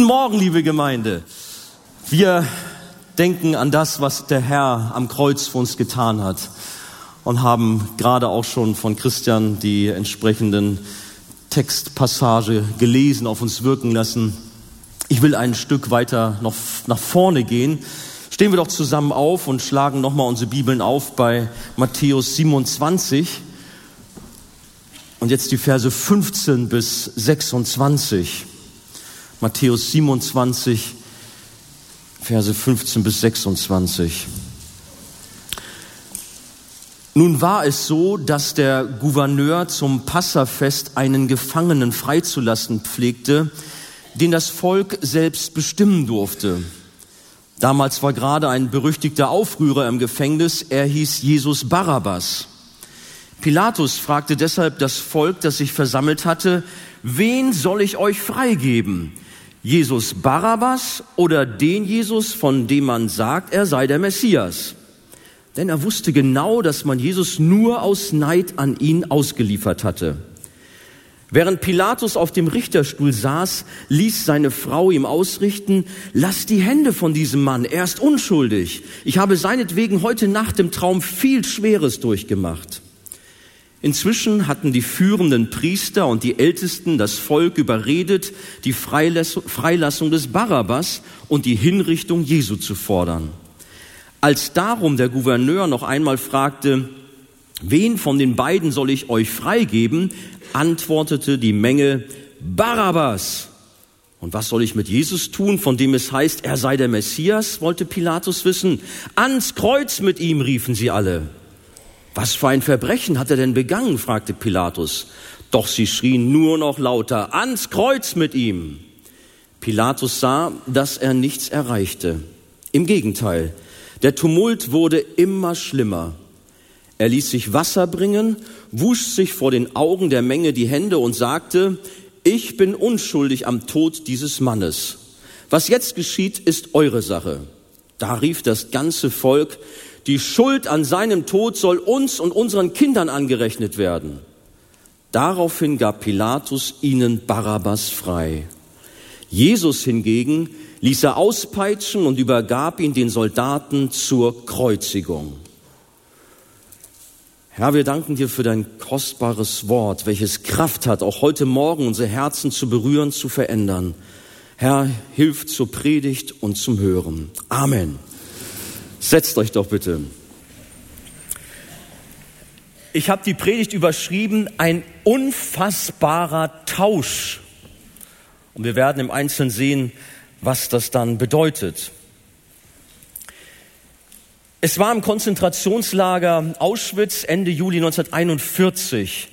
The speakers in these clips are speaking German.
Guten Morgen, liebe Gemeinde. Wir denken an das, was der Herr am Kreuz für uns getan hat und haben gerade auch schon von Christian die entsprechenden Textpassage gelesen, auf uns wirken lassen. Ich will ein Stück weiter noch nach vorne gehen. Stehen wir doch zusammen auf und schlagen nochmal unsere Bibeln auf bei Matthäus 27. Und jetzt die Verse 15 bis 26. Matthäus 27, Verse 15 bis 26. Nun war es so, dass der Gouverneur zum Passafest einen Gefangenen freizulassen pflegte, den das Volk selbst bestimmen durfte. Damals war gerade ein berüchtigter Aufrührer im Gefängnis, er hieß Jesus Barabbas. Pilatus fragte deshalb das Volk, das sich versammelt hatte, wen soll ich euch freigeben? Jesus Barabbas oder den Jesus, von dem man sagt, er sei der Messias? Denn er wusste genau, dass man Jesus nur aus Neid an ihn ausgeliefert hatte. Während Pilatus auf dem Richterstuhl saß, ließ seine Frau ihm ausrichten, lass die Hände von diesem Mann, er ist unschuldig. Ich habe seinetwegen heute Nacht im Traum viel Schweres durchgemacht. Inzwischen hatten die führenden Priester und die Ältesten das Volk überredet, die Freilassung des Barabbas und die Hinrichtung Jesu zu fordern. Als darum der Gouverneur noch einmal fragte, wen von den beiden soll ich euch freigeben, antwortete die Menge, Barabbas. Und was soll ich mit Jesus tun, von dem es heißt, er sei der Messias, wollte Pilatus wissen. Ans Kreuz mit ihm, riefen sie alle. Was für ein Verbrechen hat er denn begangen? fragte Pilatus. Doch sie schrien nur noch lauter, ans Kreuz mit ihm. Pilatus sah, dass er nichts erreichte. Im Gegenteil, der Tumult wurde immer schlimmer. Er ließ sich Wasser bringen, wusch sich vor den Augen der Menge die Hände und sagte, ich bin unschuldig am Tod dieses Mannes. Was jetzt geschieht, ist eure Sache. Da rief das ganze Volk, die Schuld an seinem Tod soll uns und unseren Kindern angerechnet werden. Daraufhin gab Pilatus ihnen Barabbas frei. Jesus hingegen ließ er auspeitschen und übergab ihn den Soldaten zur Kreuzigung. Herr, wir danken dir für dein kostbares Wort, welches Kraft hat, auch heute Morgen unsere Herzen zu berühren, zu verändern. Herr, hilf zur Predigt und zum Hören. Amen. Setzt euch doch bitte. Ich habe die Predigt überschrieben, ein unfassbarer Tausch. Und wir werden im Einzelnen sehen, was das dann bedeutet. Es war im Konzentrationslager Auschwitz Ende Juli 1941.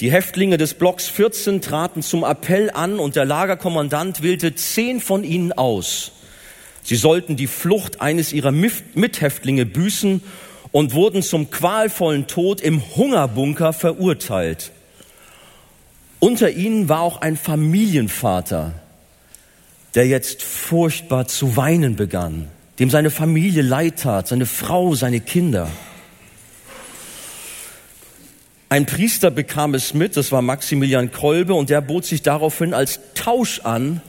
Die Häftlinge des Blocks 14 traten zum Appell an und der Lagerkommandant wählte zehn von ihnen aus. Sie sollten die Flucht eines ihrer Mithäftlinge büßen und wurden zum qualvollen Tod im Hungerbunker verurteilt. Unter ihnen war auch ein Familienvater, der jetzt furchtbar zu weinen begann, dem seine Familie leid tat, seine Frau, seine Kinder. Ein Priester bekam es mit, das war Maximilian Kolbe, und der bot sich daraufhin als Tausch an,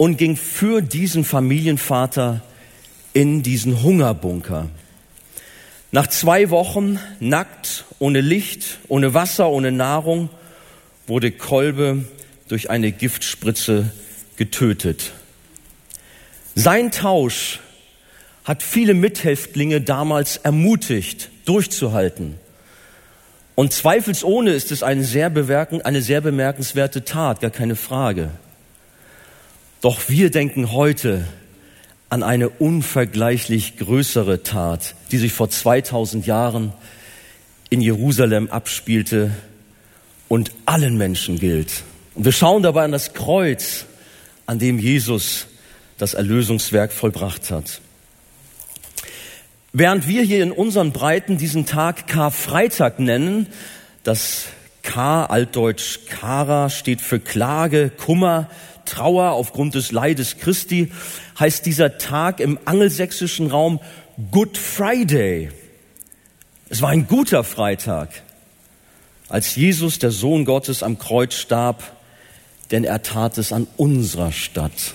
und ging für diesen Familienvater in diesen Hungerbunker. Nach zwei Wochen nackt, ohne Licht, ohne Wasser, ohne Nahrung, wurde Kolbe durch eine Giftspritze getötet. Sein Tausch hat viele Mithäftlinge damals ermutigt, durchzuhalten. Und zweifelsohne ist es eine sehr, eine sehr bemerkenswerte Tat, gar keine Frage. Doch wir denken heute an eine unvergleichlich größere Tat, die sich vor 2000 Jahren in Jerusalem abspielte und allen Menschen gilt. Und wir schauen dabei an das Kreuz, an dem Jesus das Erlösungswerk vollbracht hat. Während wir hier in unseren Breiten diesen Tag Karfreitag nennen, das K, altdeutsch Kara, steht für Klage, Kummer, Trauer aufgrund des Leides Christi, heißt dieser Tag im angelsächsischen Raum Good Friday. Es war ein guter Freitag, als Jesus, der Sohn Gottes, am Kreuz starb, denn er tat es an unserer Stadt.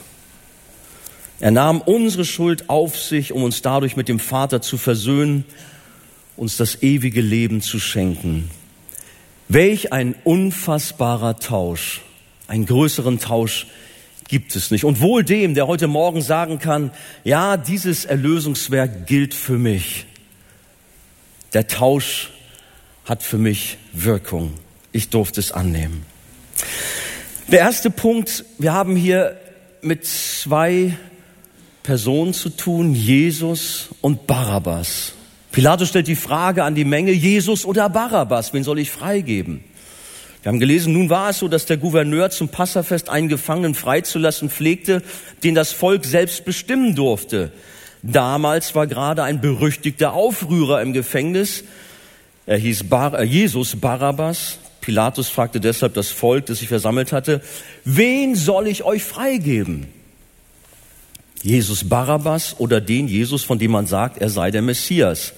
Er nahm unsere Schuld auf sich, um uns dadurch mit dem Vater zu versöhnen, uns das ewige Leben zu schenken. Welch ein unfassbarer Tausch. Einen größeren Tausch gibt es nicht. Und wohl dem, der heute Morgen sagen kann, ja, dieses Erlösungswerk gilt für mich. Der Tausch hat für mich Wirkung. Ich durfte es annehmen. Der erste Punkt, wir haben hier mit zwei Personen zu tun, Jesus und Barabbas. Pilatus stellt die Frage an die Menge, Jesus oder Barabbas, wen soll ich freigeben? Wir haben gelesen, nun war es so, dass der Gouverneur zum Passafest einen Gefangenen freizulassen pflegte, den das Volk selbst bestimmen durfte. Damals war gerade ein berüchtigter Aufrührer im Gefängnis. Er hieß Bar äh, Jesus Barabbas. Pilatus fragte deshalb das Volk, das sich versammelt hatte, wen soll ich euch freigeben? Jesus Barabbas oder den Jesus, von dem man sagt, er sei der Messias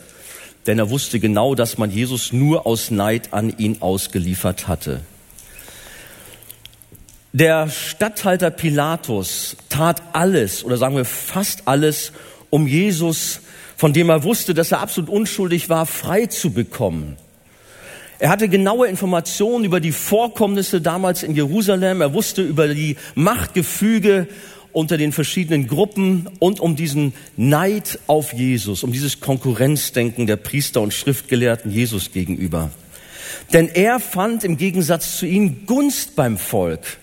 denn er wusste genau, dass man Jesus nur aus Neid an ihn ausgeliefert hatte. Der Statthalter Pilatus tat alles, oder sagen wir fast alles, um Jesus, von dem er wusste, dass er absolut unschuldig war, frei zu bekommen. Er hatte genaue Informationen über die Vorkommnisse damals in Jerusalem. Er wusste über die Machtgefüge unter den verschiedenen Gruppen und um diesen Neid auf Jesus, um dieses Konkurrenzdenken der Priester und Schriftgelehrten Jesus gegenüber. Denn er fand im Gegensatz zu ihnen Gunst beim Volk.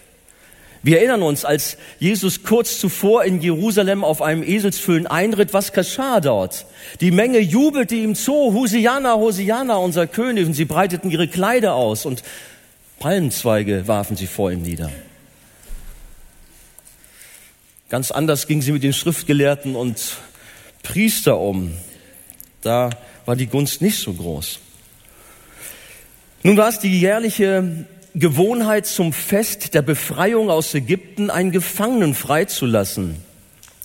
Wir erinnern uns, als Jesus kurz zuvor in Jerusalem auf einem Eselsfüllen einritt, was geschah dort? Die Menge jubelte ihm zu, Hosianna, Hosianna, unser König, und sie breiteten ihre Kleider aus und Palmenzweige warfen sie vor ihm nieder. Ganz anders ging sie mit den Schriftgelehrten und Priester um. Da war die Gunst nicht so groß. Nun war es die jährliche Gewohnheit zum Fest der Befreiung aus Ägypten, einen Gefangenen freizulassen.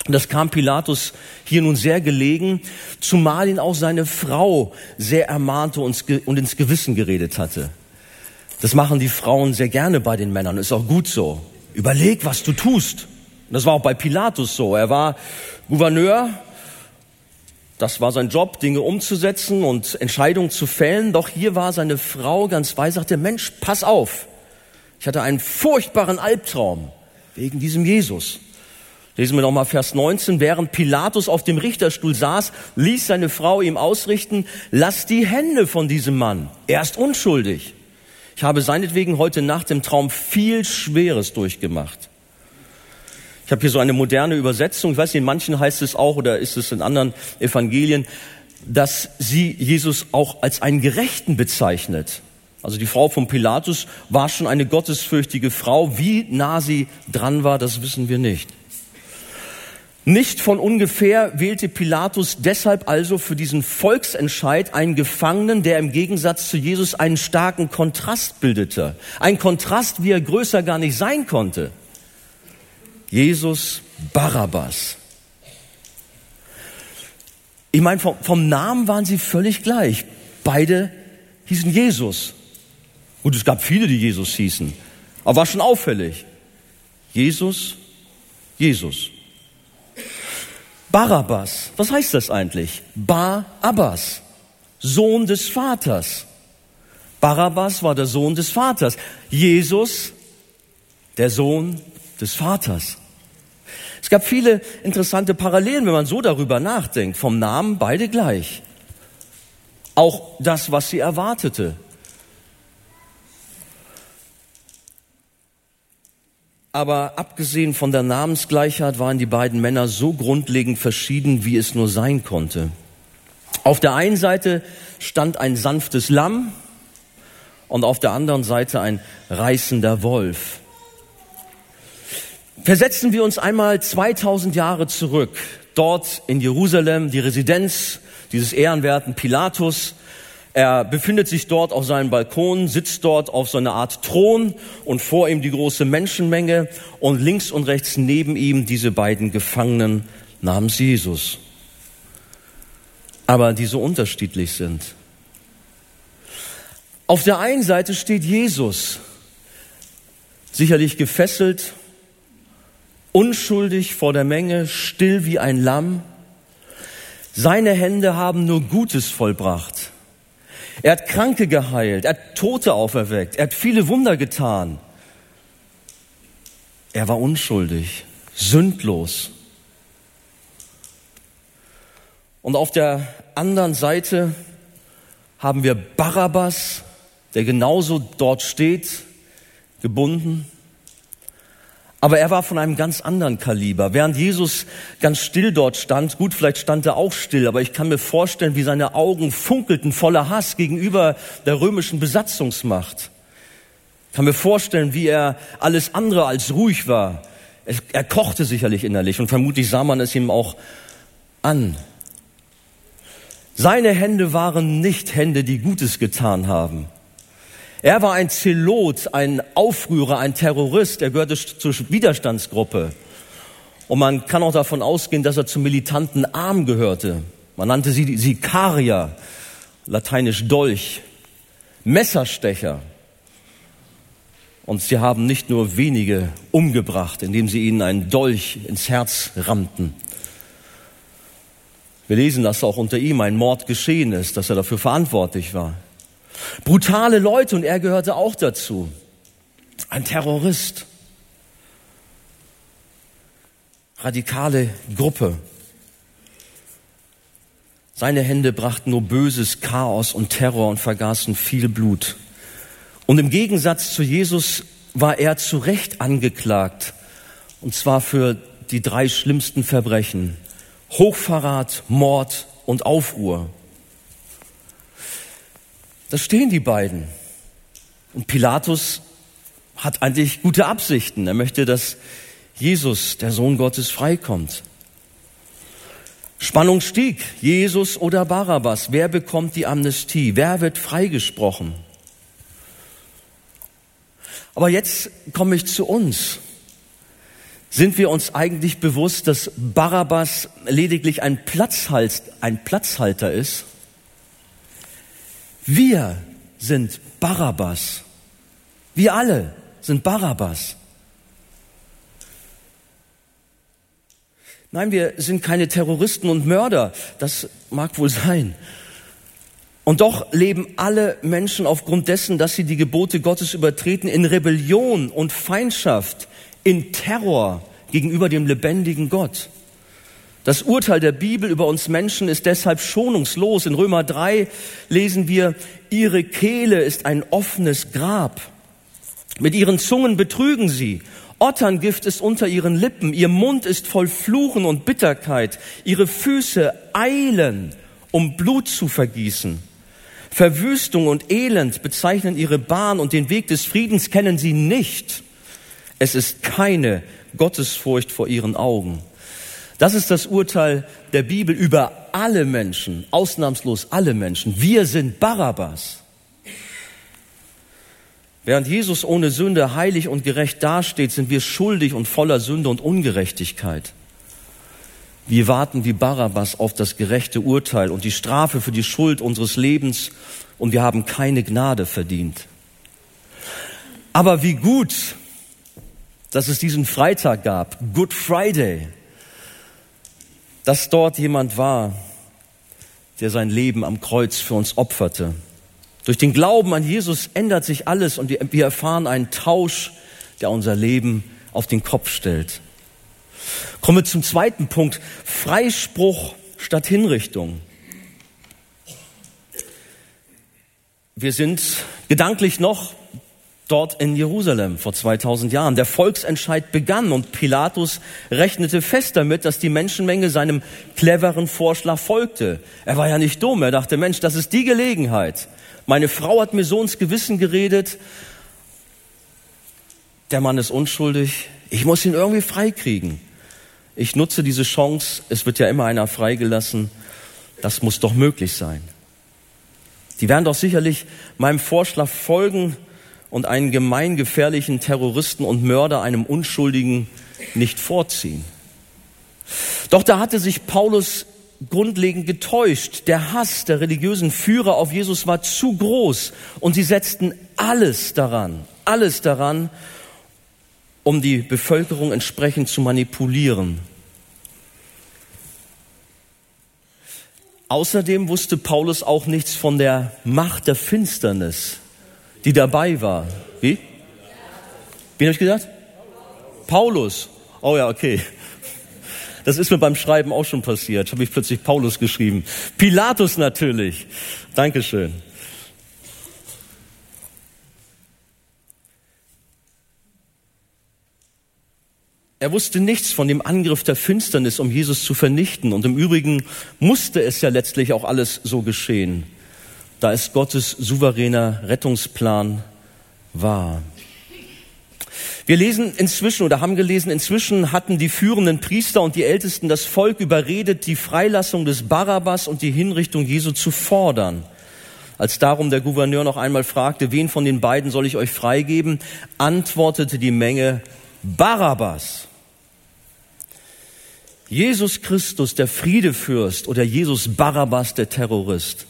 Das kam Pilatus hier nun sehr gelegen, zumal ihn auch seine Frau sehr ermahnte und ins Gewissen geredet hatte. Das machen die Frauen sehr gerne bei den Männern, ist auch gut so. Überleg, was du tust. Und das war auch bei Pilatus so. Er war Gouverneur. Das war sein Job, Dinge umzusetzen und Entscheidungen zu fällen. Doch hier war seine Frau ganz weise, sagte, Mensch, pass auf. Ich hatte einen furchtbaren Albtraum wegen diesem Jesus. Lesen wir nochmal Vers 19. Während Pilatus auf dem Richterstuhl saß, ließ seine Frau ihm ausrichten, lass die Hände von diesem Mann. Er ist unschuldig. Ich habe seinetwegen heute Nacht im Traum viel Schweres durchgemacht. Ich habe hier so eine moderne Übersetzung. Ich weiß nicht, in manchen heißt es auch, oder ist es in anderen Evangelien, dass sie Jesus auch als einen Gerechten bezeichnet. Also die Frau von Pilatus war schon eine gottesfürchtige Frau. Wie nah sie dran war, das wissen wir nicht. Nicht von ungefähr wählte Pilatus deshalb also für diesen Volksentscheid einen Gefangenen, der im Gegensatz zu Jesus einen starken Kontrast bildete. Ein Kontrast, wie er größer gar nicht sein konnte. Jesus Barabbas. Ich meine, vom, vom, Namen waren sie völlig gleich. Beide hießen Jesus. Und es gab viele, die Jesus hießen. Aber war schon auffällig. Jesus, Jesus. Barabbas, was heißt das eigentlich? Bar-Abbas, Sohn des Vaters. Barabbas war der Sohn des Vaters. Jesus, der Sohn des Vaters. Es gab viele interessante Parallelen, wenn man so darüber nachdenkt. Vom Namen beide gleich. Auch das, was sie erwartete. Aber abgesehen von der Namensgleichheit waren die beiden Männer so grundlegend verschieden, wie es nur sein konnte. Auf der einen Seite stand ein sanftes Lamm und auf der anderen Seite ein reißender Wolf. Versetzen wir uns einmal 2000 Jahre zurück, dort in Jerusalem, die Residenz dieses ehrenwerten Pilatus. Er befindet sich dort auf seinem Balkon, sitzt dort auf so einer Art Thron und vor ihm die große Menschenmenge und links und rechts neben ihm diese beiden Gefangenen namens Jesus. Aber die so unterschiedlich sind. Auf der einen Seite steht Jesus, sicherlich gefesselt, unschuldig vor der Menge, still wie ein Lamm. Seine Hände haben nur Gutes vollbracht. Er hat Kranke geheilt, er hat Tote auferweckt, er hat viele Wunder getan. Er war unschuldig, sündlos. Und auf der anderen Seite haben wir Barabbas, der genauso dort steht, gebunden. Aber er war von einem ganz anderen Kaliber. Während Jesus ganz still dort stand, gut, vielleicht stand er auch still, aber ich kann mir vorstellen, wie seine Augen funkelten voller Hass gegenüber der römischen Besatzungsmacht. Ich kann mir vorstellen, wie er alles andere als ruhig war. Er kochte sicherlich innerlich und vermutlich sah man es ihm auch an. Seine Hände waren nicht Hände, die Gutes getan haben. Er war ein Zelot, ein Aufrührer, ein Terrorist. Er gehörte zur Widerstandsgruppe. Und man kann auch davon ausgehen, dass er zum militanten Arm gehörte. Man nannte sie Sikaria, lateinisch Dolch, Messerstecher. Und sie haben nicht nur wenige umgebracht, indem sie ihnen einen Dolch ins Herz rammten. Wir lesen, dass auch unter ihm ein Mord geschehen ist, dass er dafür verantwortlich war. Brutale Leute und er gehörte auch dazu. Ein Terrorist. Radikale Gruppe. Seine Hände brachten nur böses Chaos und Terror und vergaßen viel Blut. Und im Gegensatz zu Jesus war er zu Recht angeklagt, und zwar für die drei schlimmsten Verbrechen. Hochverrat, Mord und Aufruhr. Da stehen die beiden. Und Pilatus hat eigentlich gute Absichten. Er möchte, dass Jesus, der Sohn Gottes, freikommt. Spannung stieg. Jesus oder Barabbas? Wer bekommt die Amnestie? Wer wird freigesprochen? Aber jetzt komme ich zu uns. Sind wir uns eigentlich bewusst, dass Barabbas lediglich ein, Platzhalter ist? Wir sind Barabbas. Wir alle sind Barabbas. Nein, wir sind keine Terroristen und Mörder. Das mag wohl sein. Und doch leben alle Menschen aufgrund dessen, dass sie die Gebote Gottes übertreten, in Rebellion und Feindschaft in Terror gegenüber dem lebendigen Gott. Das Urteil der Bibel über uns Menschen ist deshalb schonungslos. In Römer 3 lesen wir, ihre Kehle ist ein offenes Grab. Mit ihren Zungen betrügen sie. Otterngift ist unter ihren Lippen. Ihr Mund ist voll Fluchen und Bitterkeit. Ihre Füße eilen, um Blut zu vergießen. Verwüstung und Elend bezeichnen ihre Bahn und den Weg des Friedens kennen sie nicht. Es ist keine Gottesfurcht vor ihren Augen. Das ist das Urteil der Bibel über alle Menschen, ausnahmslos alle Menschen. Wir sind Barabbas. Während Jesus ohne Sünde heilig und gerecht dasteht, sind wir schuldig und voller Sünde und Ungerechtigkeit. Wir warten wie Barabbas auf das gerechte Urteil und die Strafe für die Schuld unseres Lebens und wir haben keine Gnade verdient. Aber wie gut, dass es diesen Freitag gab, Good Friday, dass dort jemand war, der sein Leben am Kreuz für uns opferte. Durch den Glauben an Jesus ändert sich alles und wir erfahren einen Tausch, der unser Leben auf den Kopf stellt. Kommen wir zum zweiten Punkt. Freispruch statt Hinrichtung. Wir sind gedanklich noch dort in Jerusalem vor 2000 Jahren. Der Volksentscheid begann und Pilatus rechnete fest damit, dass die Menschenmenge seinem cleveren Vorschlag folgte. Er war ja nicht dumm. Er dachte, Mensch, das ist die Gelegenheit. Meine Frau hat mir so ins Gewissen geredet. Der Mann ist unschuldig. Ich muss ihn irgendwie freikriegen. Ich nutze diese Chance. Es wird ja immer einer freigelassen. Das muss doch möglich sein. Die werden doch sicherlich meinem Vorschlag folgen und einen gemeingefährlichen Terroristen und Mörder einem Unschuldigen nicht vorziehen. Doch da hatte sich Paulus grundlegend getäuscht. Der Hass der religiösen Führer auf Jesus war zu groß und sie setzten alles daran, alles daran, um die Bevölkerung entsprechend zu manipulieren. Außerdem wusste Paulus auch nichts von der Macht der Finsternis, die dabei war. Wie? Wie habe ich gesagt? Paulus. Oh ja, okay. Das ist mir beim Schreiben auch schon passiert. Habe ich plötzlich Paulus geschrieben. Pilatus natürlich. Dankeschön. Er wusste nichts von dem Angriff der Finsternis, um Jesus zu vernichten. Und im Übrigen musste es ja letztlich auch alles so geschehen, da es Gottes souveräner Rettungsplan war. Wir lesen inzwischen oder haben gelesen, inzwischen hatten die führenden Priester und die Ältesten das Volk überredet, die Freilassung des Barabbas und die Hinrichtung Jesu zu fordern. Als darum der Gouverneur noch einmal fragte, wen von den beiden soll ich euch freigeben, antwortete die Menge Barabbas. Jesus Christus, der Friedefürst oder Jesus Barabbas, der Terrorist.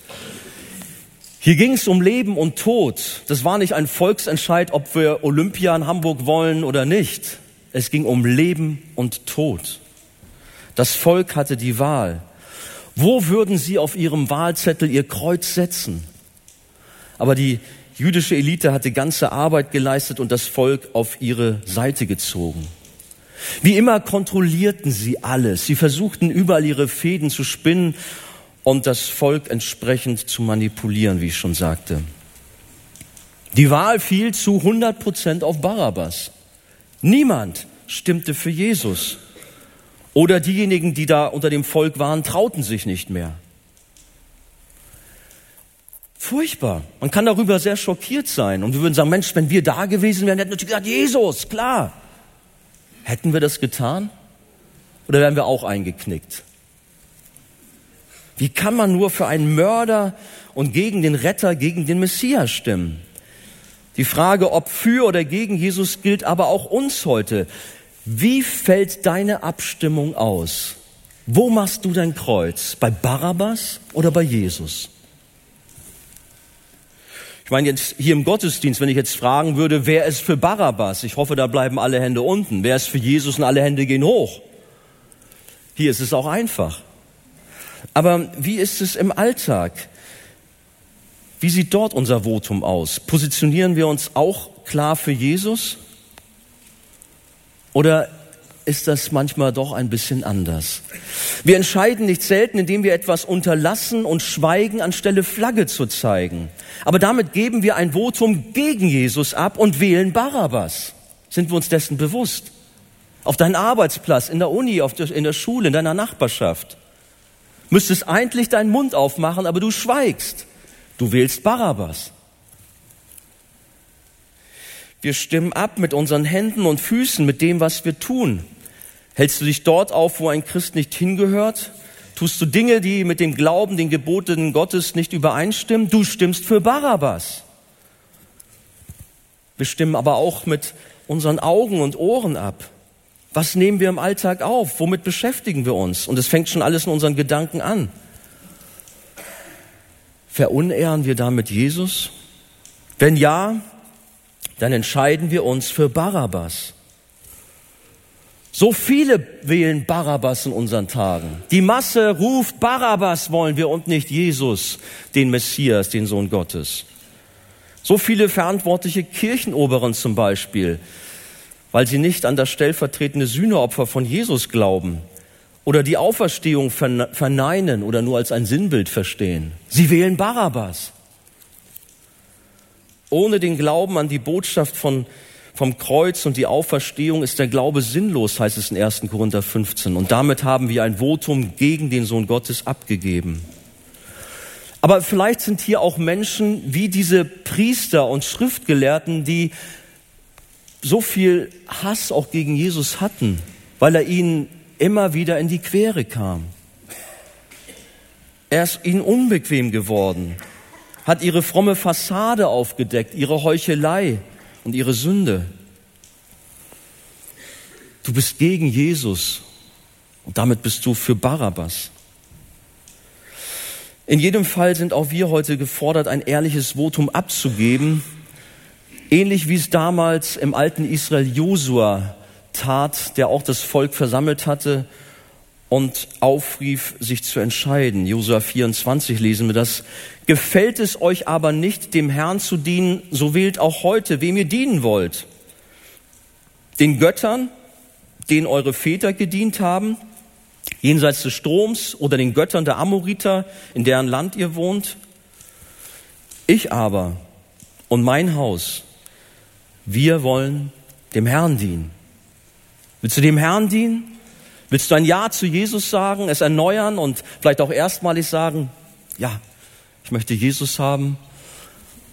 Hier ging es um Leben und Tod. Das war nicht ein Volksentscheid, ob wir Olympia in Hamburg wollen oder nicht. Es ging um Leben und Tod. Das Volk hatte die Wahl. Wo würden sie auf ihrem Wahlzettel ihr Kreuz setzen? Aber die jüdische Elite hatte ganze Arbeit geleistet und das Volk auf ihre Seite gezogen. Wie immer kontrollierten sie alles. Sie versuchten überall ihre Fäden zu spinnen und das Volk entsprechend zu manipulieren, wie ich schon sagte. Die Wahl fiel zu 100 Prozent auf Barabbas. Niemand stimmte für Jesus. Oder diejenigen, die da unter dem Volk waren, trauten sich nicht mehr. Furchtbar. Man kann darüber sehr schockiert sein. Und wir würden sagen, Mensch, wenn wir da gewesen wären, hätten wir gesagt, Jesus, klar. Hätten wir das getan? Oder wären wir auch eingeknickt? Wie kann man nur für einen Mörder und gegen den Retter, gegen den Messias stimmen? Die Frage, ob für oder gegen Jesus, gilt aber auch uns heute. Wie fällt deine Abstimmung aus? Wo machst du dein Kreuz? Bei Barabbas oder bei Jesus? Ich meine jetzt hier im Gottesdienst, wenn ich jetzt fragen würde, wer ist für Barabbas? Ich hoffe, da bleiben alle Hände unten. Wer ist für Jesus und alle Hände gehen hoch? Hier ist es auch einfach. Aber wie ist es im Alltag? Wie sieht dort unser Votum aus? Positionieren wir uns auch klar für Jesus? Oder ist das manchmal doch ein bisschen anders. Wir entscheiden nicht selten, indem wir etwas unterlassen und schweigen, anstelle Flagge zu zeigen. Aber damit geben wir ein Votum gegen Jesus ab und wählen Barabbas. Sind wir uns dessen bewusst? Auf deinem Arbeitsplatz, in der Uni, der, in der Schule, in deiner Nachbarschaft. Müsstest eigentlich deinen Mund aufmachen, aber du schweigst. Du wählst Barabbas. Wir stimmen ab mit unseren Händen und Füßen, mit dem, was wir tun. Hältst du dich dort auf, wo ein Christ nicht hingehört? Tust du Dinge, die mit dem Glauben, den Geboten Gottes nicht übereinstimmen? Du stimmst für Barabbas. Wir stimmen aber auch mit unseren Augen und Ohren ab. Was nehmen wir im Alltag auf? Womit beschäftigen wir uns? Und es fängt schon alles in unseren Gedanken an. Verunehren wir damit Jesus? Wenn ja, dann entscheiden wir uns für Barabbas. So viele wählen Barabbas in unseren Tagen. Die Masse ruft, Barabbas wollen wir und nicht Jesus, den Messias, den Sohn Gottes. So viele verantwortliche Kirchenoberen zum Beispiel, weil sie nicht an das stellvertretende Sühneopfer von Jesus glauben oder die Auferstehung verneinen oder nur als ein Sinnbild verstehen. Sie wählen Barabbas. Ohne den Glauben an die Botschaft von vom Kreuz und die Auferstehung ist der Glaube sinnlos, heißt es in 1. Korinther 15. Und damit haben wir ein Votum gegen den Sohn Gottes abgegeben. Aber vielleicht sind hier auch Menschen wie diese Priester und Schriftgelehrten, die so viel Hass auch gegen Jesus hatten, weil er ihnen immer wieder in die Quere kam. Er ist ihnen unbequem geworden, hat ihre fromme Fassade aufgedeckt, ihre Heuchelei, und ihre Sünde. Du bist gegen Jesus und damit bist du für Barabbas. In jedem Fall sind auch wir heute gefordert, ein ehrliches Votum abzugeben, ähnlich wie es damals im alten Israel Josua tat, der auch das Volk versammelt hatte und aufrief, sich zu entscheiden. Josua 24 lesen wir das. Gefällt es euch aber nicht, dem Herrn zu dienen, so wählt auch heute, wem ihr dienen wollt. Den Göttern, denen eure Väter gedient haben, jenseits des Stroms oder den Göttern der Amoriter, in deren Land ihr wohnt. Ich aber und mein Haus, wir wollen dem Herrn dienen. Willst du dem Herrn dienen? Willst du ein Ja zu Jesus sagen, es erneuern und vielleicht auch erstmalig sagen, ja, ich möchte Jesus haben?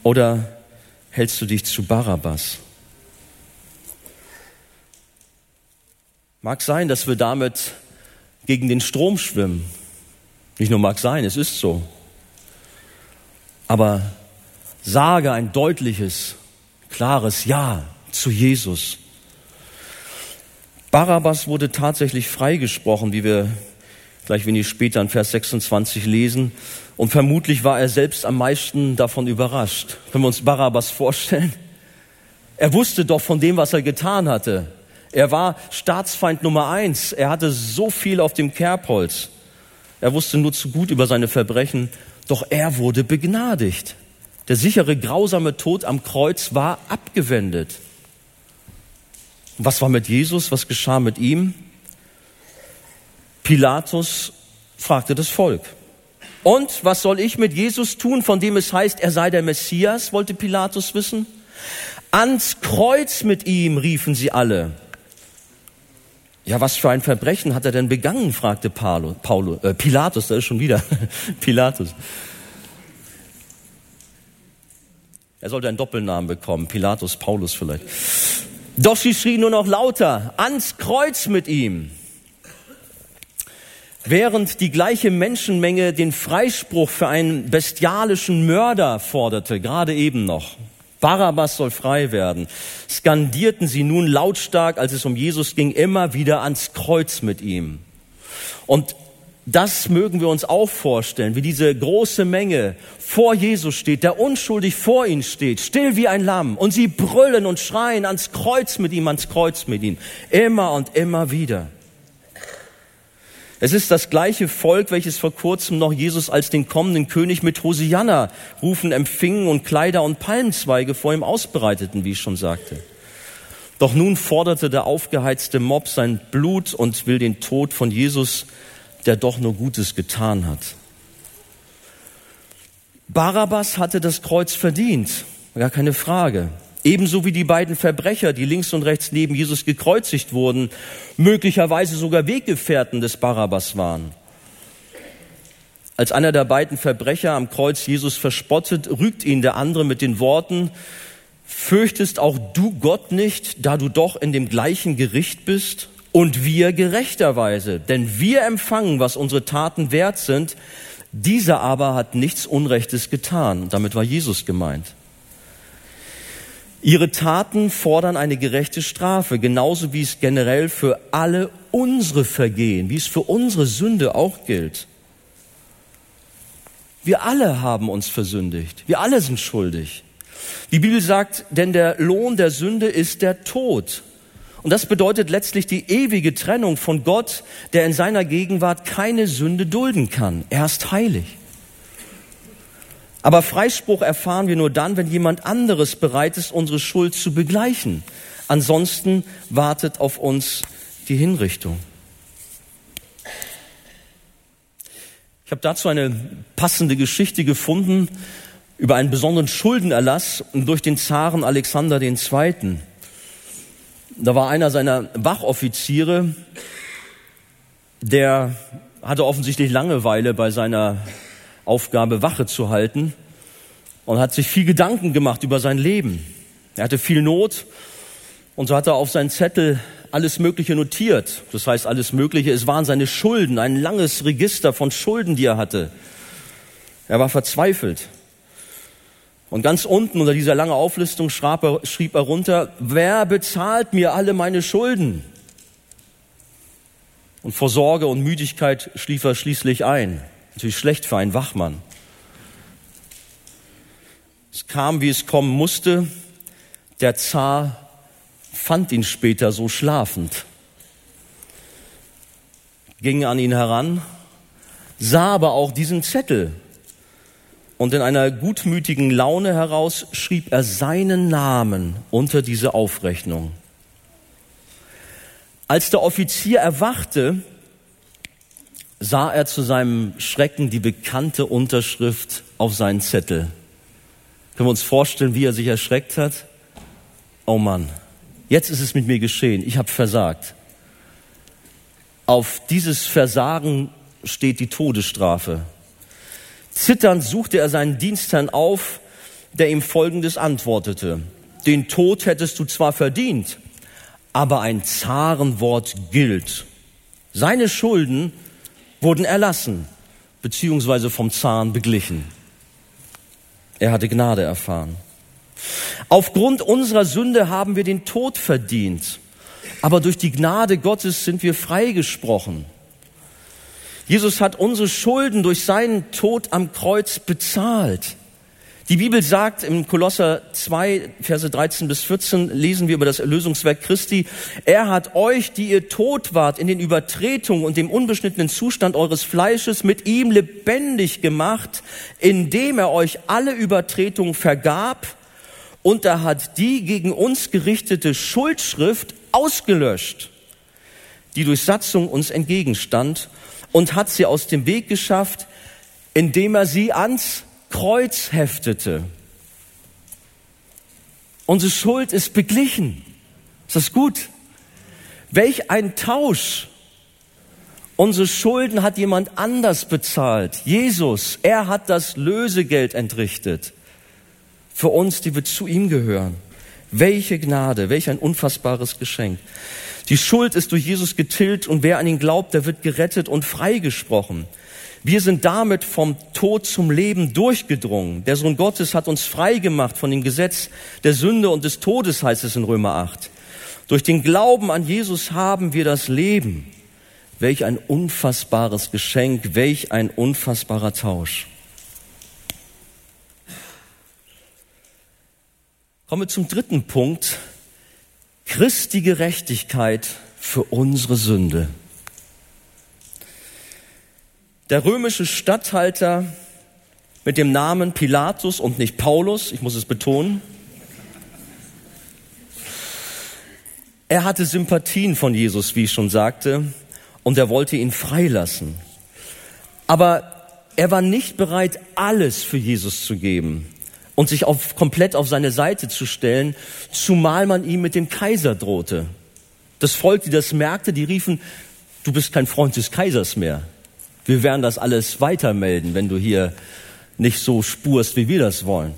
Oder hältst du dich zu Barabbas? Mag sein, dass wir damit gegen den Strom schwimmen. Nicht nur mag sein, es ist so. Aber sage ein deutliches, klares Ja zu Jesus. Barabbas wurde tatsächlich freigesprochen, wie wir gleich wenig später in Vers 26 lesen. Und vermutlich war er selbst am meisten davon überrascht. Können wir uns Barabbas vorstellen? Er wusste doch von dem, was er getan hatte. Er war Staatsfeind Nummer eins. Er hatte so viel auf dem Kerbholz. Er wusste nur zu gut über seine Verbrechen. Doch er wurde begnadigt. Der sichere, grausame Tod am Kreuz war abgewendet. Was war mit Jesus? Was geschah mit ihm? Pilatus fragte das Volk. Und was soll ich mit Jesus tun, von dem es heißt, er sei der Messias, wollte Pilatus wissen. Ans Kreuz mit ihm, riefen sie alle. Ja, was für ein Verbrechen hat er denn begangen, fragte Paulo, Paulo, äh, Pilatus, da ist schon wieder Pilatus. Er sollte einen Doppelnamen bekommen, Pilatus, Paulus vielleicht. Doch sie schrie nur noch lauter, ans Kreuz mit ihm. Während die gleiche Menschenmenge den Freispruch für einen bestialischen Mörder forderte, gerade eben noch, Barabbas soll frei werden, skandierten sie nun lautstark, als es um Jesus ging, immer wieder ans Kreuz mit ihm. Und das mögen wir uns auch vorstellen, wie diese große Menge vor Jesus steht, der unschuldig vor ihnen steht, still wie ein Lamm. Und sie brüllen und schreien ans Kreuz mit ihm, ans Kreuz mit ihm. Immer und immer wieder. Es ist das gleiche Volk, welches vor kurzem noch Jesus als den kommenden König mit Hosianna rufen empfingen und Kleider und Palmzweige vor ihm ausbreiteten, wie ich schon sagte. Doch nun forderte der aufgeheizte Mob sein Blut und will den Tod von Jesus der doch nur Gutes getan hat. Barabbas hatte das Kreuz verdient, gar keine Frage. Ebenso wie die beiden Verbrecher, die links und rechts neben Jesus gekreuzigt wurden, möglicherweise sogar Weggefährten des Barabbas waren. Als einer der beiden Verbrecher am Kreuz Jesus verspottet, rügt ihn der andere mit den Worten, Fürchtest auch du Gott nicht, da du doch in dem gleichen Gericht bist? Und wir gerechterweise. Denn wir empfangen, was unsere Taten wert sind. Dieser aber hat nichts Unrechtes getan. damit war Jesus gemeint. Ihre Taten fordern eine gerechte Strafe, genauso wie es generell für alle unsere Vergehen, wie es für unsere Sünde auch gilt. Wir alle haben uns versündigt. Wir alle sind schuldig. Die Bibel sagt, denn der Lohn der Sünde ist der Tod. Und das bedeutet letztlich die ewige Trennung von Gott, der in seiner Gegenwart keine Sünde dulden kann. Er ist heilig. Aber Freispruch erfahren wir nur dann, wenn jemand anderes bereit ist, unsere Schuld zu begleichen. Ansonsten wartet auf uns die Hinrichtung. Ich habe dazu eine passende Geschichte gefunden über einen besonderen Schuldenerlass durch den Zaren Alexander II. Da war einer seiner Wachoffiziere, der hatte offensichtlich Langeweile bei seiner Aufgabe, Wache zu halten und hat sich viel Gedanken gemacht über sein Leben. Er hatte viel Not und so hat er auf seinen Zettel alles Mögliche notiert. Das heißt, alles Mögliche, es waren seine Schulden, ein langes Register von Schulden, die er hatte. Er war verzweifelt. Und ganz unten unter dieser langen Auflistung schrieb er, schrieb er runter, wer bezahlt mir alle meine Schulden? Und vor Sorge und Müdigkeit schlief er schließlich ein. Natürlich schlecht für einen Wachmann. Es kam, wie es kommen musste. Der Zar fand ihn später so schlafend, ging an ihn heran, sah aber auch diesen Zettel und in einer gutmütigen Laune heraus schrieb er seinen Namen unter diese Aufrechnung. Als der Offizier erwachte, sah er zu seinem Schrecken die bekannte Unterschrift auf seinen Zettel. Können wir uns vorstellen, wie er sich erschreckt hat? Oh Mann, jetzt ist es mit mir geschehen. Ich habe versagt. Auf dieses Versagen steht die Todesstrafe. Zitternd suchte er seinen Dienstherrn auf, der ihm Folgendes antwortete. Den Tod hättest du zwar verdient, aber ein Zarenwort gilt. Seine Schulden wurden erlassen, beziehungsweise vom Zahn beglichen. Er hatte Gnade erfahren. Aufgrund unserer Sünde haben wir den Tod verdient, aber durch die Gnade Gottes sind wir freigesprochen. Jesus hat unsere Schulden durch seinen Tod am Kreuz bezahlt. Die Bibel sagt im Kolosser 2, Verse 13 bis 14, lesen wir über das Erlösungswerk Christi, er hat euch, die ihr tot wart in den Übertretungen und dem unbeschnittenen Zustand eures Fleisches, mit ihm lebendig gemacht, indem er euch alle Übertretungen vergab und er hat die gegen uns gerichtete Schuldschrift ausgelöscht, die durch Satzung uns entgegenstand und hat sie aus dem Weg geschafft, indem er sie ans Kreuz heftete. Unsere Schuld ist beglichen. Ist das gut? Welch ein Tausch. Unsere Schulden hat jemand anders bezahlt. Jesus, er hat das Lösegeld entrichtet. Für uns, die wir zu ihm gehören. Welche Gnade, welch ein unfassbares Geschenk. Die Schuld ist durch Jesus getilgt und wer an ihn glaubt, der wird gerettet und freigesprochen. Wir sind damit vom Tod zum Leben durchgedrungen. Der Sohn Gottes hat uns frei gemacht von dem Gesetz der Sünde und des Todes, heißt es in Römer 8. Durch den Glauben an Jesus haben wir das Leben. Welch ein unfassbares Geschenk, welch ein unfassbarer Tausch. Kommen wir zum dritten Punkt. Christi Gerechtigkeit für unsere Sünde. Der römische Statthalter mit dem Namen Pilatus und nicht Paulus, ich muss es betonen, er hatte Sympathien von Jesus, wie ich schon sagte, und er wollte ihn freilassen. Aber er war nicht bereit, alles für Jesus zu geben und sich auf, komplett auf seine Seite zu stellen, zumal man ihm mit dem Kaiser drohte. Das Volk, die das merkte, die riefen, du bist kein Freund des Kaisers mehr. Wir werden das alles weitermelden, wenn du hier nicht so spurst, wie wir das wollen.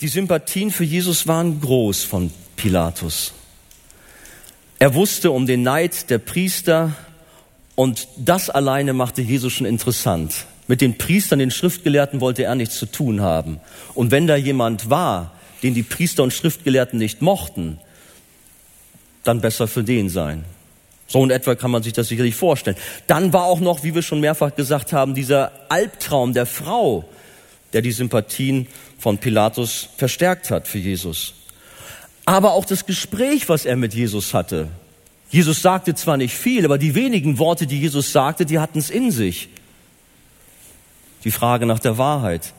Die Sympathien für Jesus waren groß von Pilatus. Er wusste um den Neid der Priester und das alleine machte Jesus schon interessant. Mit den Priestern, den Schriftgelehrten wollte er nichts zu tun haben. Und wenn da jemand war, den die Priester und Schriftgelehrten nicht mochten, dann besser für den sein. So in etwa kann man sich das sicherlich vorstellen. Dann war auch noch, wie wir schon mehrfach gesagt haben, dieser Albtraum der Frau, der die Sympathien von Pilatus verstärkt hat für Jesus. Aber auch das Gespräch, was er mit Jesus hatte. Jesus sagte zwar nicht viel, aber die wenigen Worte, die Jesus sagte, die hatten es in sich. Die Frage nach der Wahrheit,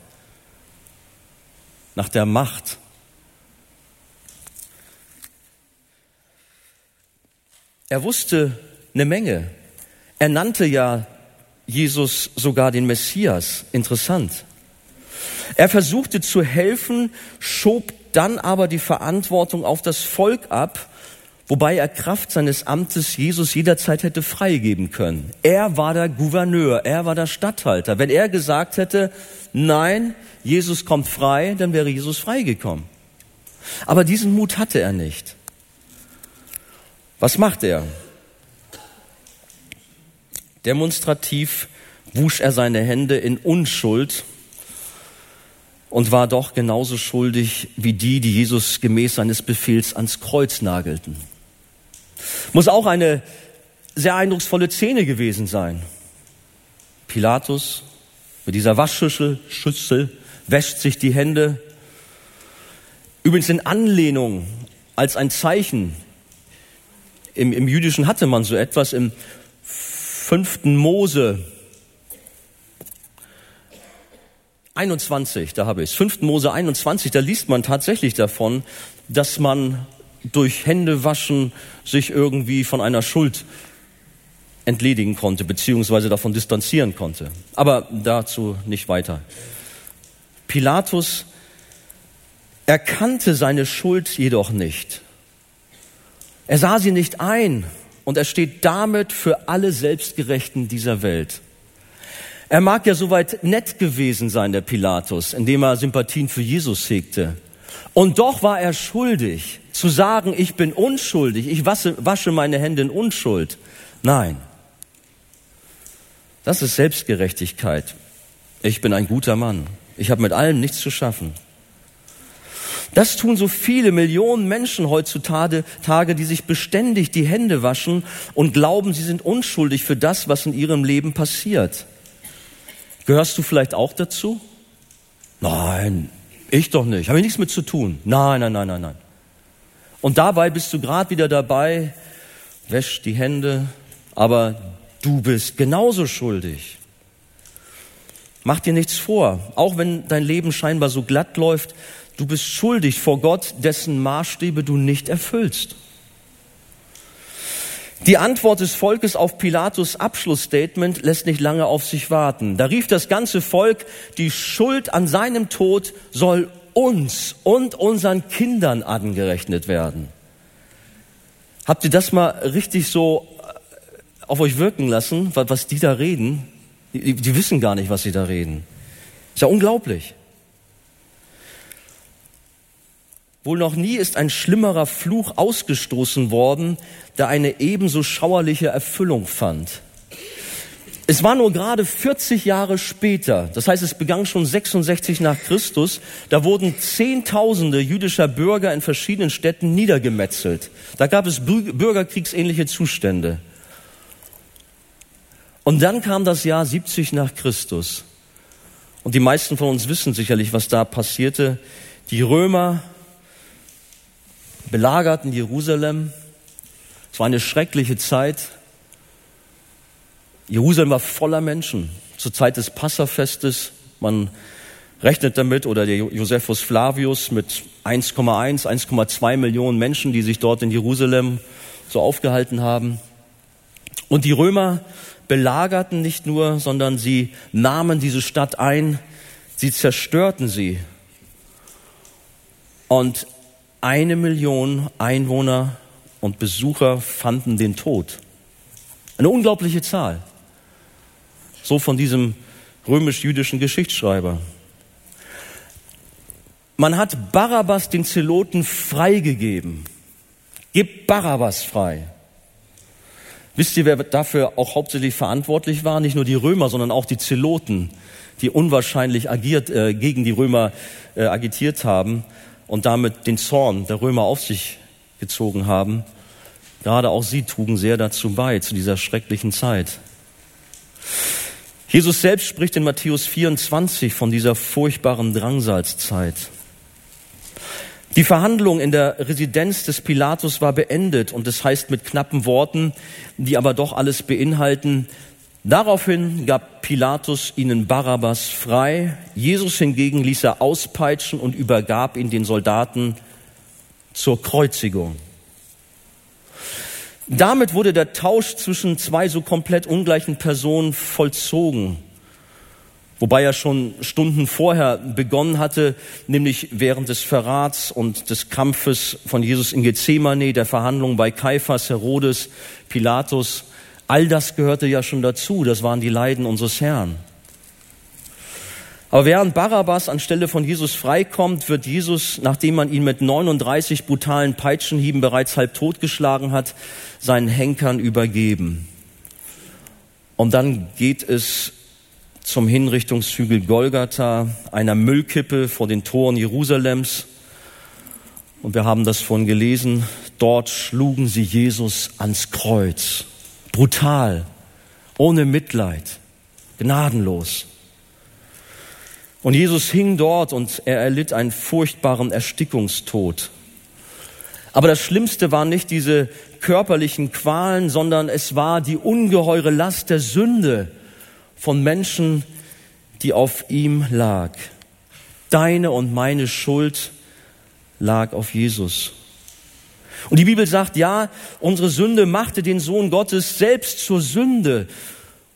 nach der Macht, Er wusste eine Menge. Er nannte ja Jesus sogar den Messias. Interessant. Er versuchte zu helfen, schob dann aber die Verantwortung auf das Volk ab, wobei er Kraft seines Amtes Jesus jederzeit hätte freigeben können. Er war der Gouverneur, er war der Statthalter. Wenn er gesagt hätte, nein, Jesus kommt frei, dann wäre Jesus freigekommen. Aber diesen Mut hatte er nicht. Was macht er? Demonstrativ wusch er seine Hände in Unschuld und war doch genauso schuldig wie die, die Jesus gemäß seines Befehls ans Kreuz nagelten. Muss auch eine sehr eindrucksvolle Szene gewesen sein. Pilatus mit dieser Waschschüssel Schüssel, wäscht sich die Hände Übrigens in Anlehnung als ein Zeichen. Im, Im Jüdischen hatte man so etwas im fünften Mose 21, da habe ich es. 5. Mose 21, da liest man tatsächlich davon, dass man durch Händewaschen sich irgendwie von einer Schuld entledigen konnte, beziehungsweise davon distanzieren konnte. Aber dazu nicht weiter. Pilatus erkannte seine Schuld jedoch nicht. Er sah sie nicht ein und er steht damit für alle Selbstgerechten dieser Welt. Er mag ja soweit nett gewesen sein, der Pilatus, indem er Sympathien für Jesus hegte. Und doch war er schuldig, zu sagen, ich bin unschuldig, ich wasche, wasche meine Hände in Unschuld. Nein. Das ist Selbstgerechtigkeit. Ich bin ein guter Mann. Ich habe mit allem nichts zu schaffen. Das tun so viele Millionen Menschen heutzutage, Tage, die sich beständig die Hände waschen und glauben, sie sind unschuldig für das, was in ihrem Leben passiert. Gehörst du vielleicht auch dazu? Nein, ich doch nicht. Habe ich nichts mit zu tun. Nein, nein, nein, nein, nein. Und dabei bist du gerade wieder dabei, wäsch die Hände, aber du bist genauso schuldig. Mach dir nichts vor, auch wenn dein Leben scheinbar so glatt läuft, du bist schuldig vor Gott, dessen Maßstäbe du nicht erfüllst. Die Antwort des Volkes auf Pilatus Abschlussstatement lässt nicht lange auf sich warten. Da rief das ganze Volk, die Schuld an seinem Tod soll uns und unseren Kindern angerechnet werden. Habt ihr das mal richtig so äh, auf euch wirken lassen, was die da reden? Die, die wissen gar nicht, was sie da reden. Ist ja unglaublich. Wohl noch nie ist ein schlimmerer Fluch ausgestoßen worden, der eine ebenso schauerliche Erfüllung fand. Es war nur gerade 40 Jahre später, das heißt es begann schon 66 nach Christus, da wurden Zehntausende jüdischer Bürger in verschiedenen Städten niedergemetzelt. Da gab es bürgerkriegsähnliche Zustände. Und dann kam das Jahr 70 nach Christus. Und die meisten von uns wissen sicherlich, was da passierte. Die Römer belagerten Jerusalem. Es war eine schreckliche Zeit. Jerusalem war voller Menschen zur Zeit des Passafestes. Man rechnet damit, oder der Josephus Flavius mit 1,1, 1,2 Millionen Menschen, die sich dort in Jerusalem so aufgehalten haben. Und die Römer belagerten nicht nur, sondern sie nahmen diese Stadt ein, sie zerstörten sie. Und eine Million Einwohner und Besucher fanden den Tod. Eine unglaubliche Zahl. So von diesem römisch-jüdischen Geschichtsschreiber. Man hat Barabbas den Zeloten freigegeben. Gib Barabbas frei. Wisst ihr, wer dafür auch hauptsächlich verantwortlich war? Nicht nur die Römer, sondern auch die Zeloten, die unwahrscheinlich agiert, äh, gegen die Römer äh, agitiert haben und damit den Zorn der Römer auf sich gezogen haben. Gerade auch sie trugen sehr dazu bei, zu dieser schrecklichen Zeit. Jesus selbst spricht in Matthäus 24 von dieser furchtbaren Drangsalzzeit. Die Verhandlung in der Residenz des Pilatus war beendet und das heißt mit knappen Worten, die aber doch alles beinhalten, Daraufhin gab Pilatus ihnen Barabbas frei, Jesus hingegen ließ er auspeitschen und übergab ihn den Soldaten zur Kreuzigung. Damit wurde der Tausch zwischen zwei so komplett ungleichen Personen vollzogen, wobei er schon Stunden vorher begonnen hatte, nämlich während des Verrats und des Kampfes von Jesus in Gethsemane, der Verhandlung bei Kaiphas, Herodes, Pilatus. All das gehörte ja schon dazu, das waren die Leiden unseres Herrn. Aber während Barabbas anstelle von Jesus freikommt, wird Jesus, nachdem man ihn mit 39 brutalen Peitschenhieben bereits halb totgeschlagen hat, seinen Henkern übergeben. Und dann geht es zum Hinrichtungshügel Golgatha, einer Müllkippe vor den Toren Jerusalems. Und wir haben das vorhin gelesen, dort schlugen sie Jesus ans Kreuz brutal, ohne Mitleid, gnadenlos. Und Jesus hing dort und er erlitt einen furchtbaren Erstickungstod. Aber das Schlimmste waren nicht diese körperlichen Qualen, sondern es war die ungeheure Last der Sünde von Menschen, die auf ihm lag. Deine und meine Schuld lag auf Jesus. Und die Bibel sagt, ja, unsere Sünde machte den Sohn Gottes selbst zur Sünde.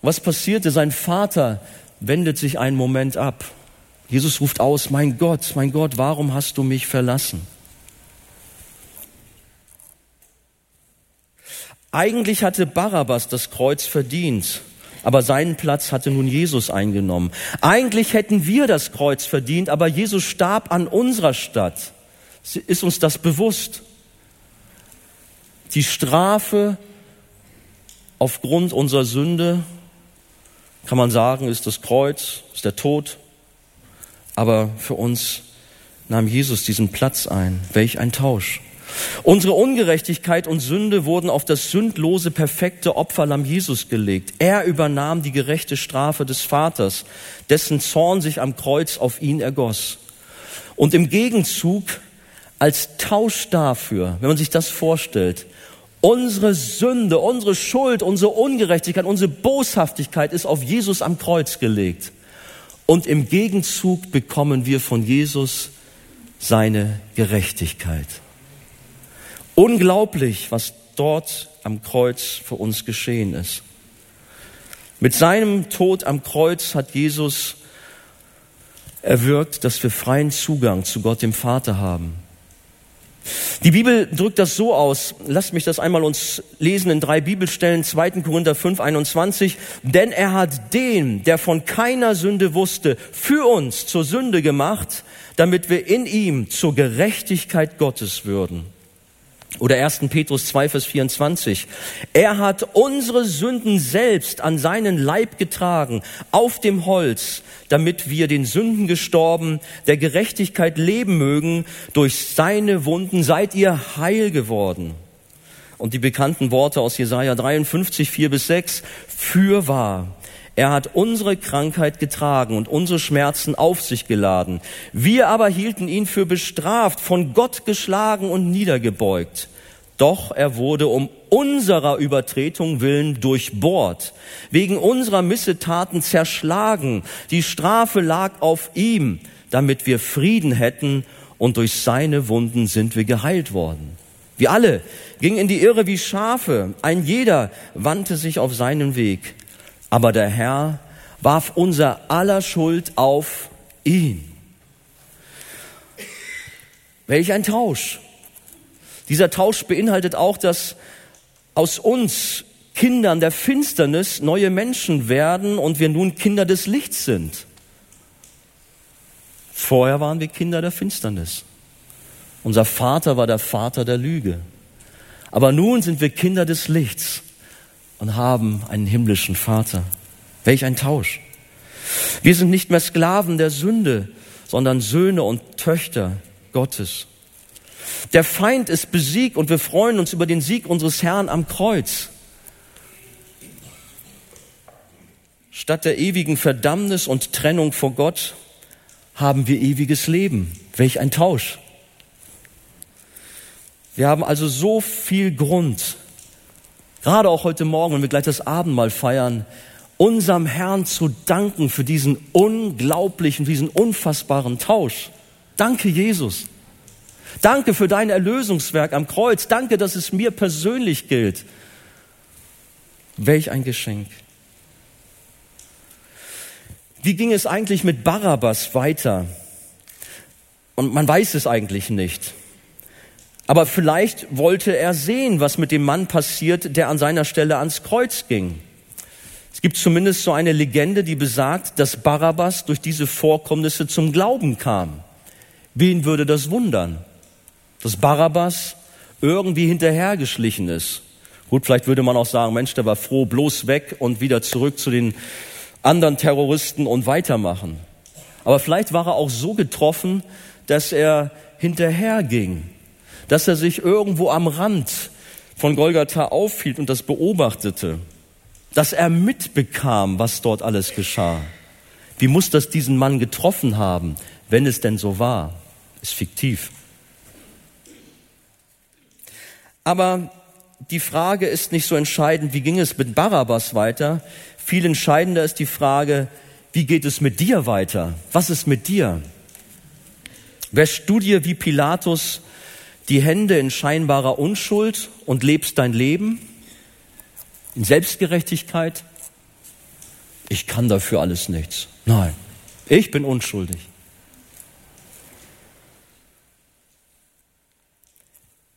Was passierte? Sein Vater wendet sich einen Moment ab. Jesus ruft aus, mein Gott, mein Gott, warum hast du mich verlassen? Eigentlich hatte Barabbas das Kreuz verdient, aber seinen Platz hatte nun Jesus eingenommen. Eigentlich hätten wir das Kreuz verdient, aber Jesus starb an unserer Stadt. Ist uns das bewusst? Die Strafe aufgrund unserer Sünde, kann man sagen, ist das Kreuz, ist der Tod. Aber für uns nahm Jesus diesen Platz ein. Welch ein Tausch. Unsere Ungerechtigkeit und Sünde wurden auf das sündlose, perfekte Opferlamm Jesus gelegt. Er übernahm die gerechte Strafe des Vaters, dessen Zorn sich am Kreuz auf ihn ergoss. Und im Gegenzug, als Tausch dafür, wenn man sich das vorstellt, unsere Sünde, unsere Schuld, unsere Ungerechtigkeit, unsere Boshaftigkeit ist auf Jesus am Kreuz gelegt. Und im Gegenzug bekommen wir von Jesus seine Gerechtigkeit. Unglaublich, was dort am Kreuz für uns geschehen ist. Mit seinem Tod am Kreuz hat Jesus erwirkt, dass wir freien Zugang zu Gott dem Vater haben. Die Bibel drückt das so aus. Lasst mich das einmal uns lesen in drei Bibelstellen. 2. Korinther 5, 21. Denn er hat den, der von keiner Sünde wusste, für uns zur Sünde gemacht, damit wir in ihm zur Gerechtigkeit Gottes würden. Oder 1. Petrus 2, Vers 24. Er hat unsere Sünden selbst an seinen Leib getragen, auf dem Holz, damit wir den Sünden gestorben, der Gerechtigkeit leben mögen. Durch seine Wunden seid ihr heil geworden. Und die bekannten Worte aus Jesaja 53, 4 bis 6. Fürwahr, er hat unsere Krankheit getragen und unsere Schmerzen auf sich geladen. Wir aber hielten ihn für bestraft, von Gott geschlagen und niedergebeugt. Doch er wurde um unserer Übertretung willen durchbohrt, wegen unserer Missetaten zerschlagen. Die Strafe lag auf ihm, damit wir Frieden hätten, und durch seine Wunden sind wir geheilt worden. Wir alle gingen in die Irre wie Schafe, ein jeder wandte sich auf seinen Weg aber der Herr warf unser aller Schuld auf ihn. Welch ein Tausch. Dieser Tausch beinhaltet auch, dass aus uns Kindern der Finsternis neue Menschen werden und wir nun Kinder des Lichts sind. Vorher waren wir Kinder der Finsternis. Unser Vater war der Vater der Lüge. Aber nun sind wir Kinder des Lichts und haben einen himmlischen Vater. Welch ein Tausch. Wir sind nicht mehr Sklaven der Sünde, sondern Söhne und Töchter Gottes. Der Feind ist besiegt und wir freuen uns über den Sieg unseres Herrn am Kreuz. Statt der ewigen Verdammnis und Trennung vor Gott haben wir ewiges Leben. Welch ein Tausch. Wir haben also so viel Grund, gerade auch heute Morgen, wenn wir gleich das Abendmahl feiern, unserem Herrn zu danken für diesen unglaublichen, diesen unfassbaren Tausch. Danke, Jesus. Danke für dein Erlösungswerk am Kreuz. Danke, dass es mir persönlich gilt. Welch ein Geschenk. Wie ging es eigentlich mit Barabbas weiter? Und man weiß es eigentlich nicht. Aber vielleicht wollte er sehen, was mit dem Mann passiert, der an seiner Stelle ans Kreuz ging. Es gibt zumindest so eine Legende, die besagt, dass Barabbas durch diese Vorkommnisse zum Glauben kam. Wen würde das wundern? Dass Barabbas irgendwie hinterhergeschlichen ist. Gut, vielleicht würde man auch sagen, Mensch, der war froh, bloß weg und wieder zurück zu den anderen Terroristen und weitermachen. Aber vielleicht war er auch so getroffen, dass er hinterherging dass er sich irgendwo am Rand von Golgatha aufhielt und das beobachtete, dass er mitbekam, was dort alles geschah. Wie muss das diesen Mann getroffen haben, wenn es denn so war? Ist fiktiv. Aber die Frage ist nicht so entscheidend, wie ging es mit Barabbas weiter. Viel entscheidender ist die Frage, wie geht es mit dir weiter? Was ist mit dir? Wäschst du dir wie Pilatus die Hände in scheinbarer Unschuld und lebst dein Leben in Selbstgerechtigkeit? Ich kann dafür alles nichts. Nein, ich bin unschuldig.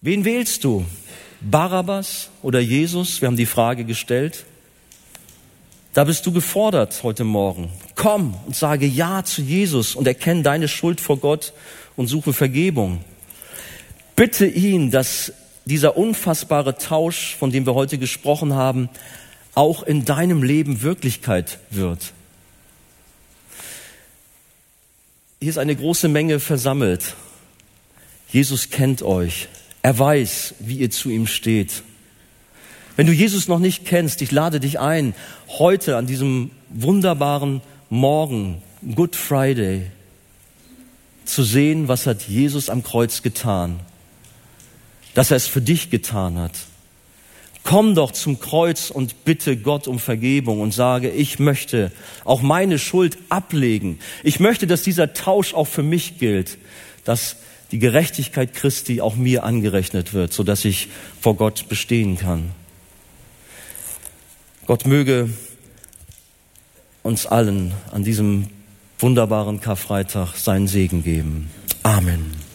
Wen wählst du? Barabbas oder Jesus? Wir haben die Frage gestellt. Da bist du gefordert heute Morgen. Komm und sage Ja zu Jesus und erkenne deine Schuld vor Gott und suche Vergebung. Bitte ihn, dass dieser unfassbare Tausch, von dem wir heute gesprochen haben, auch in deinem Leben Wirklichkeit wird. Hier ist eine große Menge versammelt. Jesus kennt euch. Er weiß, wie ihr zu ihm steht. Wenn du Jesus noch nicht kennst, ich lade dich ein, heute an diesem wunderbaren Morgen, Good Friday, zu sehen, was hat Jesus am Kreuz getan, dass er es für dich getan hat. Komm doch zum Kreuz und bitte Gott um Vergebung und sage, ich möchte auch meine Schuld ablegen. Ich möchte, dass dieser Tausch auch für mich gilt, dass die Gerechtigkeit Christi auch mir angerechnet wird, so dass ich vor Gott bestehen kann. Gott möge uns allen an diesem wunderbaren Karfreitag seinen Segen geben. Amen.